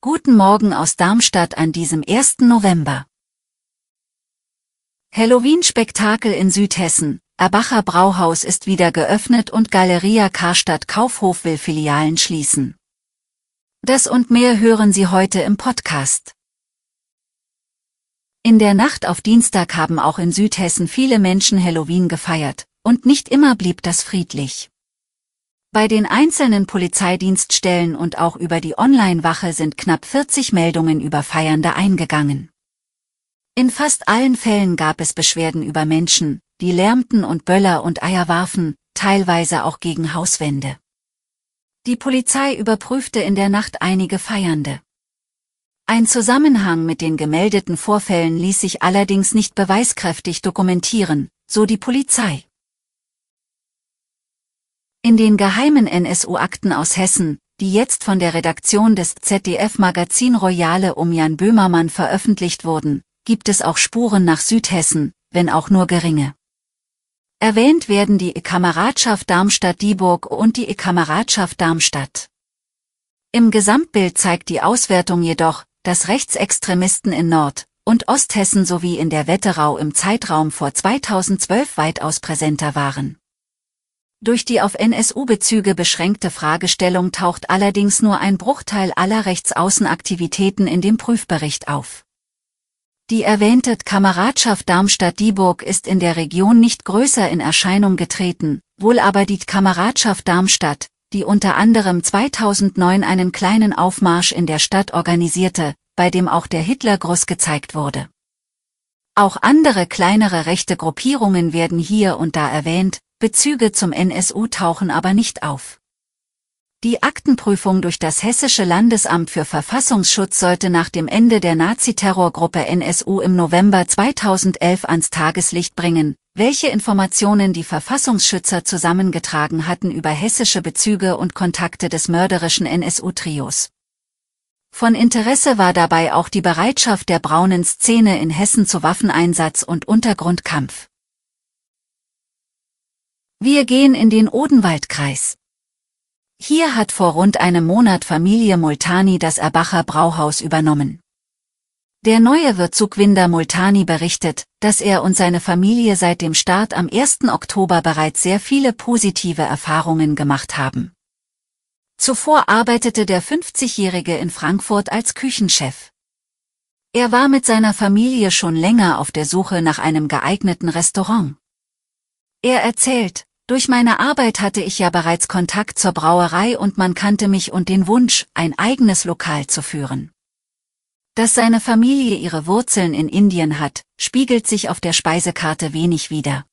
Guten Morgen aus Darmstadt an diesem 1. November. Halloween-Spektakel in Südhessen. Erbacher Brauhaus ist wieder geöffnet und Galeria Karstadt Kaufhof will Filialen schließen. Das und mehr hören Sie heute im Podcast. In der Nacht auf Dienstag haben auch in Südhessen viele Menschen Halloween gefeiert, und nicht immer blieb das friedlich. Bei den einzelnen Polizeidienststellen und auch über die Online-Wache sind knapp 40 Meldungen über Feiernde eingegangen. In fast allen Fällen gab es Beschwerden über Menschen, die lärmten und Böller und Eier warfen, teilweise auch gegen Hauswände. Die Polizei überprüfte in der Nacht einige Feiernde. Ein Zusammenhang mit den gemeldeten Vorfällen ließ sich allerdings nicht beweiskräftig dokumentieren, so die Polizei. In den geheimen NSU-Akten aus Hessen, die jetzt von der Redaktion des ZDF-Magazin Royale um Jan Böhmermann veröffentlicht wurden, gibt es auch Spuren nach Südhessen, wenn auch nur geringe. Erwähnt werden die Kameradschaft Darmstadt-Dieburg und die Kameradschaft Darmstadt. Im Gesamtbild zeigt die Auswertung jedoch, dass Rechtsextremisten in Nord- und Osthessen sowie in der Wetterau im Zeitraum vor 2012 weitaus präsenter waren. Durch die auf NSU-Bezüge beschränkte Fragestellung taucht allerdings nur ein Bruchteil aller Rechtsaußenaktivitäten in dem Prüfbericht auf. Die erwähnte Kameradschaft Darmstadt-Dieburg ist in der Region nicht größer in Erscheinung getreten, wohl aber die Kameradschaft Darmstadt, die unter anderem 2009 einen kleinen Aufmarsch in der Stadt organisierte, bei dem auch der Hitlergruß gezeigt wurde. Auch andere kleinere rechte Gruppierungen werden hier und da erwähnt, Bezüge zum NSU tauchen aber nicht auf. Die Aktenprüfung durch das Hessische Landesamt für Verfassungsschutz sollte nach dem Ende der Naziterrorgruppe NSU im November 2011 ans Tageslicht bringen, welche Informationen die Verfassungsschützer zusammengetragen hatten über hessische Bezüge und Kontakte des mörderischen NSU-Trios. Von Interesse war dabei auch die Bereitschaft der braunen Szene in Hessen zu Waffeneinsatz und Untergrundkampf. Wir gehen in den Odenwaldkreis. Hier hat vor rund einem Monat Familie Multani das Erbacher Brauhaus übernommen. Der neue Wirt Zugwinder Multani berichtet, dass er und seine Familie seit dem Start am 1. Oktober bereits sehr viele positive Erfahrungen gemacht haben. Zuvor arbeitete der 50-Jährige in Frankfurt als Küchenchef. Er war mit seiner Familie schon länger auf der Suche nach einem geeigneten Restaurant. Er erzählt, durch meine Arbeit hatte ich ja bereits Kontakt zur Brauerei und man kannte mich und den Wunsch, ein eigenes Lokal zu führen. Dass seine Familie ihre Wurzeln in Indien hat, spiegelt sich auf der Speisekarte wenig wider.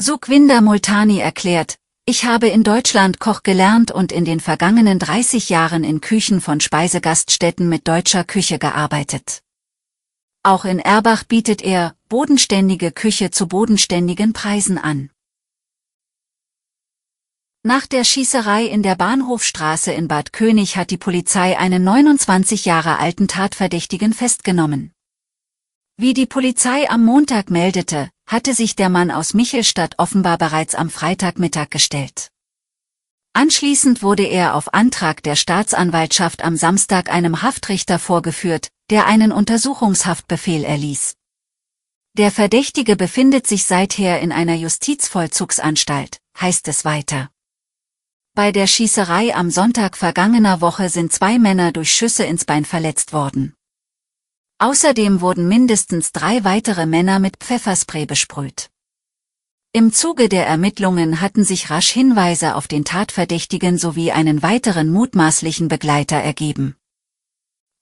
Sukhwinder Multani erklärt, ich habe in Deutschland Koch gelernt und in den vergangenen 30 Jahren in Küchen von Speisegaststätten mit deutscher Küche gearbeitet. Auch in Erbach bietet er bodenständige Küche zu bodenständigen Preisen an. Nach der Schießerei in der Bahnhofstraße in Bad König hat die Polizei einen 29 Jahre alten Tatverdächtigen festgenommen. Wie die Polizei am Montag meldete, hatte sich der Mann aus Michelstadt offenbar bereits am Freitagmittag gestellt. Anschließend wurde er auf Antrag der Staatsanwaltschaft am Samstag einem Haftrichter vorgeführt, der einen Untersuchungshaftbefehl erließ. Der Verdächtige befindet sich seither in einer Justizvollzugsanstalt, heißt es weiter. Bei der Schießerei am Sonntag vergangener Woche sind zwei Männer durch Schüsse ins Bein verletzt worden. Außerdem wurden mindestens drei weitere Männer mit Pfefferspray besprüht. Im Zuge der Ermittlungen hatten sich rasch Hinweise auf den Tatverdächtigen sowie einen weiteren mutmaßlichen Begleiter ergeben.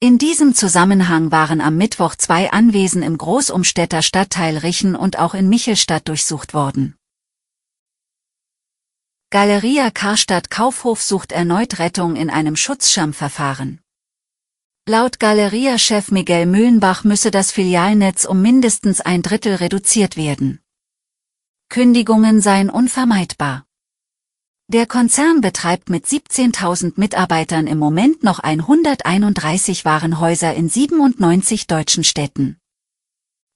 In diesem Zusammenhang waren am Mittwoch zwei Anwesen im Großumstädter Stadtteil Richen und auch in Michelstadt durchsucht worden. Galeria Karstadt Kaufhof sucht erneut Rettung in einem Schutzschirmverfahren. Laut Galeria-Chef Miguel Mühlenbach müsse das Filialnetz um mindestens ein Drittel reduziert werden. Kündigungen seien unvermeidbar. Der Konzern betreibt mit 17.000 Mitarbeitern im Moment noch 131 Warenhäuser in 97 deutschen Städten.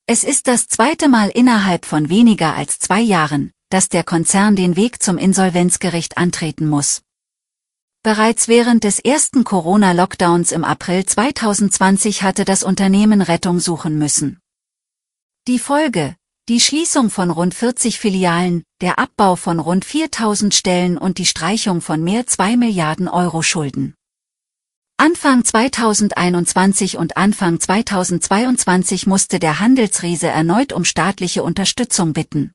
Es ist das zweite Mal innerhalb von weniger als zwei Jahren, dass der Konzern den Weg zum Insolvenzgericht antreten muss. Bereits während des ersten Corona-Lockdowns im April 2020 hatte das Unternehmen Rettung suchen müssen. Die Folge, die Schließung von rund 40 Filialen, der Abbau von rund 4000 Stellen und die Streichung von mehr 2 Milliarden Euro Schulden. Anfang 2021 und Anfang 2022 musste der Handelsriese erneut um staatliche Unterstützung bitten.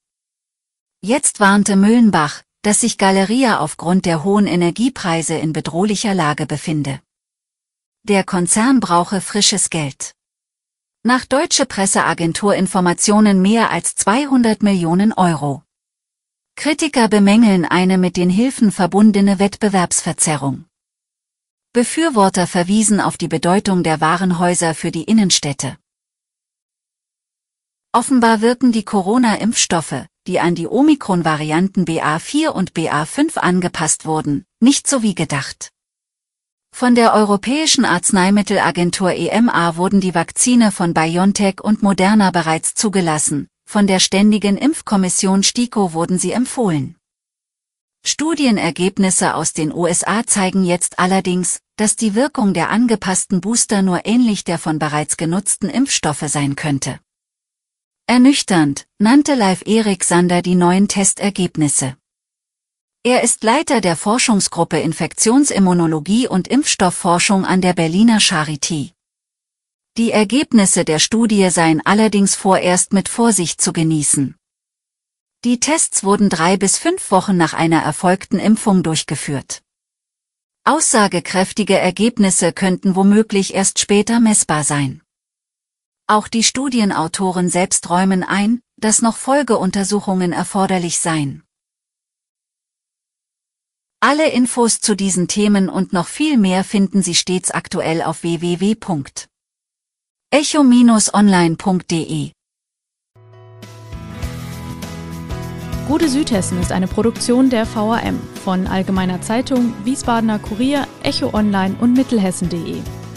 Jetzt warnte Mühlenbach, dass sich Galeria aufgrund der hohen Energiepreise in bedrohlicher Lage befinde. Der Konzern brauche frisches Geld. Nach deutsche Presseagentur Informationen mehr als 200 Millionen Euro. Kritiker bemängeln eine mit den Hilfen verbundene Wettbewerbsverzerrung. Befürworter verwiesen auf die Bedeutung der Warenhäuser für die Innenstädte. Offenbar wirken die Corona-Impfstoffe, die an die Omikron-Varianten BA4 und BA5 angepasst wurden, nicht so wie gedacht. Von der Europäischen Arzneimittelagentur EMA wurden die Vakzine von BioNTech und Moderna bereits zugelassen, von der Ständigen Impfkommission STIKO wurden sie empfohlen. Studienergebnisse aus den USA zeigen jetzt allerdings, dass die Wirkung der angepassten Booster nur ähnlich der von bereits genutzten Impfstoffe sein könnte. Ernüchternd, nannte Live Erik Sander die neuen Testergebnisse. Er ist Leiter der Forschungsgruppe Infektionsimmunologie und Impfstoffforschung an der Berliner Charité. Die Ergebnisse der Studie seien allerdings vorerst mit Vorsicht zu genießen. Die Tests wurden drei bis fünf Wochen nach einer erfolgten Impfung durchgeführt. Aussagekräftige Ergebnisse könnten womöglich erst später messbar sein. Auch die Studienautoren selbst räumen ein, dass noch Folgeuntersuchungen erforderlich seien. Alle Infos zu diesen Themen und noch viel mehr finden Sie stets aktuell auf www.echo-online.de. Gute Südhessen ist eine Produktion der VAM von Allgemeiner Zeitung, Wiesbadener Kurier, Echo Online und Mittelhessen.de.